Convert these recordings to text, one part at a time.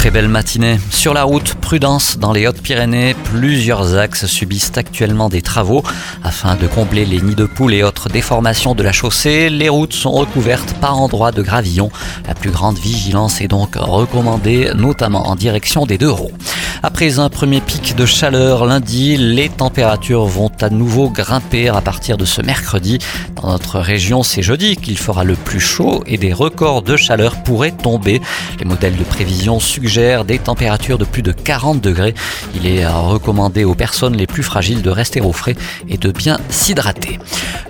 Très belle matinée. Sur la route, prudence dans les Hautes-Pyrénées. Plusieurs axes subissent actuellement des travaux afin de combler les nids de poules et autres déformations de la chaussée. Les routes sont recouvertes par endroits de gravillon. La plus grande vigilance est donc recommandée, notamment en direction des deux roues. Après un premier pic de chaleur lundi, les températures vont à nouveau grimper à partir de ce mercredi. Dans notre région, c'est jeudi qu'il fera le plus chaud et des records de chaleur pourraient tomber. Les modèles de prévision suggèrent des températures de plus de 40 degrés. Il est recommandé aux personnes les plus fragiles de rester au frais et de bien s'hydrater.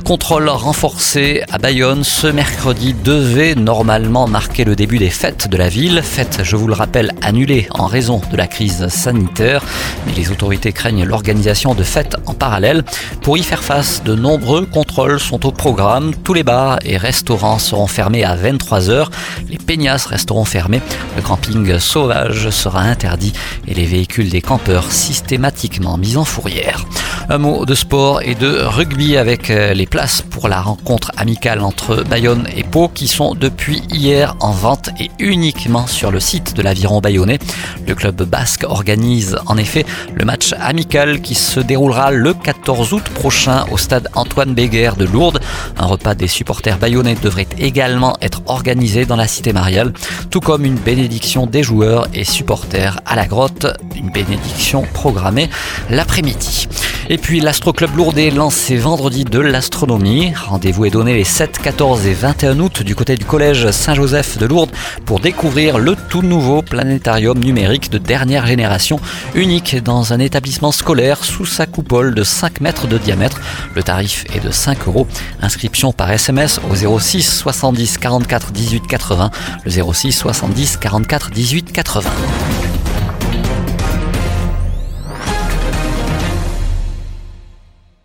Contrôle renforcé à Bayonne. Ce mercredi devait normalement marquer le début des fêtes de la ville. Fêtes, je vous le rappelle, annulées en raison de la crise. Mais les autorités craignent l'organisation de fêtes en parallèle. Pour y faire face, de nombreux contrôles sont au programme. Tous les bars et restaurants seront fermés à 23h. Les peignasses resteront fermées. Le camping sauvage sera interdit et les véhicules des campeurs systématiquement mis en fourrière. Un mot de sport et de rugby avec euh, les places pour la rencontre amicale entre Bayonne et Pau qui sont depuis hier en vente et uniquement sur le site de l'aviron bayonnais. Le club basque organise en effet le match amical qui se déroulera le 14 août prochain au stade Antoine Béguer de Lourdes. Un repas des supporters bayonnais devrait également être organisé dans la cité mariale, tout comme une bénédiction des joueurs et supporters à la grotte, une bénédiction programmée l'après-midi. Et puis l'Astro Club Lourdes lance ses vendredis de l'astronomie. Rendez-vous est donné les 7, 14 et 21 août du côté du collège Saint-Joseph de Lourdes pour découvrir le tout nouveau planétarium numérique de dernière génération, unique dans un établissement scolaire sous sa coupole de 5 mètres de diamètre. Le tarif est de 5 euros. Inscription par SMS au 06 70 44 18 80, le 06 70 44 18 80.